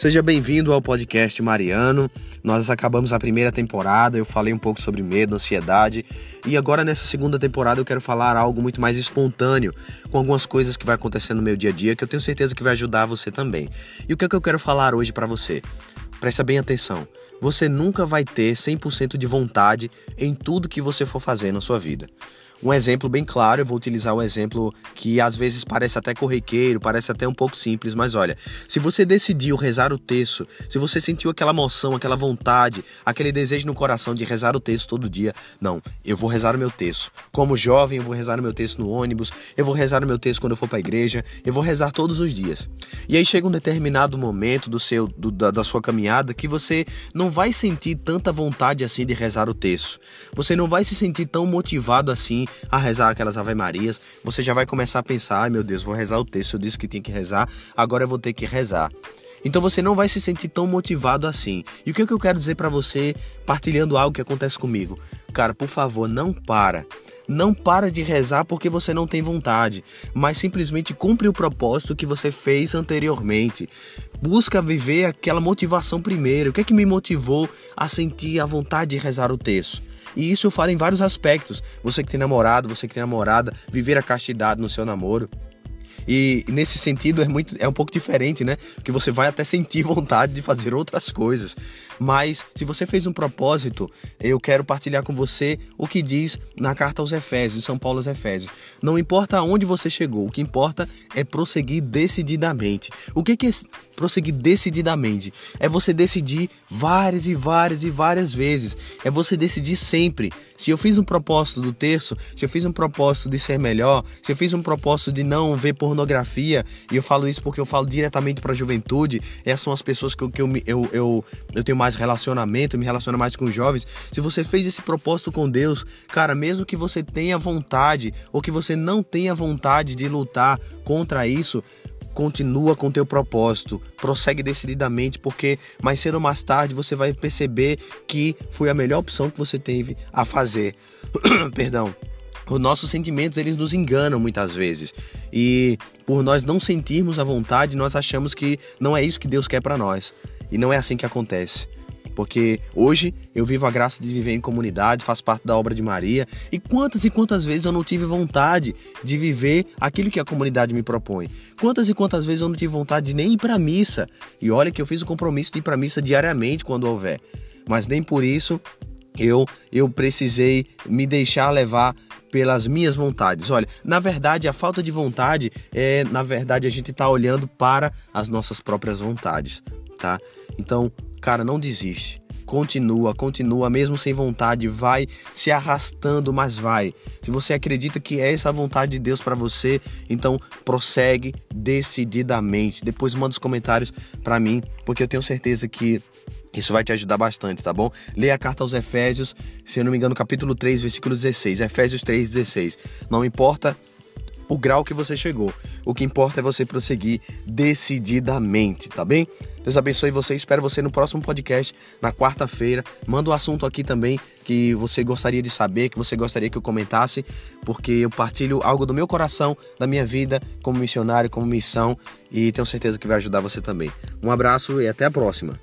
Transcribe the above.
Seja bem-vindo ao podcast Mariano. Nós acabamos a primeira temporada, eu falei um pouco sobre medo, ansiedade, e agora nessa segunda temporada eu quero falar algo muito mais espontâneo, com algumas coisas que vai acontecer no meu dia a dia que eu tenho certeza que vai ajudar você também. E o que é que eu quero falar hoje para você? Presta bem atenção. Você nunca vai ter 100% de vontade em tudo que você for fazer na sua vida. Um exemplo bem claro, eu vou utilizar um exemplo que às vezes parece até corriqueiro, parece até um pouco simples, mas olha, se você decidiu rezar o texto, se você sentiu aquela emoção, aquela vontade, aquele desejo no coração de rezar o texto todo dia, não, eu vou rezar o meu texto. Como jovem, eu vou rezar o meu texto no ônibus, eu vou rezar o meu texto quando eu for para a igreja, eu vou rezar todos os dias. E aí chega um determinado momento do seu do, da, da sua caminhada que você não vai sentir tanta vontade assim de rezar o texto. Você não vai se sentir tão motivado assim a rezar aquelas Ave Marias, você já vai começar a pensar: ai meu Deus, vou rezar o texto, eu disse que tinha que rezar, agora eu vou ter que rezar. Então você não vai se sentir tão motivado assim. E o que, é que eu quero dizer para você, partilhando algo que acontece comigo? Cara, por favor, não para. Não para de rezar porque você não tem vontade, mas simplesmente cumpre o propósito que você fez anteriormente. Busca viver aquela motivação primeiro. O que é que me motivou a sentir a vontade de rezar o texto? E isso eu falo em vários aspectos. Você que tem namorado, você que tem namorada, viver a castidade no seu namoro. E nesse sentido é muito é um pouco diferente, né? Porque você vai até sentir vontade de fazer outras coisas. Mas se você fez um propósito, eu quero partilhar com você o que diz na carta aos Efésios, São Paulo aos Efésios. Não importa aonde você chegou, o que importa é prosseguir decididamente. O que é prosseguir decididamente? É você decidir várias e várias e várias vezes. É você decidir sempre. Se eu fiz um propósito do terço, se eu fiz um propósito de ser melhor, se eu fiz um propósito de não ver pornografia, e eu falo isso porque eu falo diretamente para a juventude, essas são as pessoas que, eu, que eu, eu, eu, eu tenho mais relacionamento, me relaciono mais com os jovens. Se você fez esse propósito com Deus, cara, mesmo que você tenha vontade ou que você não tenha vontade de lutar contra isso, continua com teu propósito, prossegue decididamente, porque mais cedo ou mais tarde você vai perceber que foi a melhor opção que você teve a fazer. Perdão. Os nossos sentimentos, eles nos enganam muitas vezes. E por nós não sentirmos a vontade, nós achamos que não é isso que Deus quer para nós. E não é assim que acontece. Porque hoje eu vivo a graça de viver em comunidade, faço parte da obra de Maria. E quantas e quantas vezes eu não tive vontade de viver aquilo que a comunidade me propõe? Quantas e quantas vezes eu não tive vontade de nem ir para missa? E olha que eu fiz o compromisso de ir para missa diariamente quando houver. Mas nem por isso eu eu precisei me deixar levar pelas minhas vontades. Olha, na verdade, a falta de vontade é, na verdade, a gente está olhando para as nossas próprias vontades, tá? Então, cara, não desiste. Continua, continua, mesmo sem vontade, vai se arrastando, mas vai. Se você acredita que é essa vontade de Deus para você, então prossegue decididamente. Depois manda os comentários para mim, porque eu tenho certeza que isso vai te ajudar bastante, tá bom? Leia a carta aos Efésios, se eu não me engano, capítulo 3, versículo 16. Efésios 3, 16. Não importa o grau que você chegou. O que importa é você prosseguir decididamente, tá bem? Deus abençoe você. Espero você no próximo podcast, na quarta-feira. Manda o um assunto aqui também que você gostaria de saber, que você gostaria que eu comentasse, porque eu partilho algo do meu coração, da minha vida como missionário, como missão, e tenho certeza que vai ajudar você também. Um abraço e até a próxima.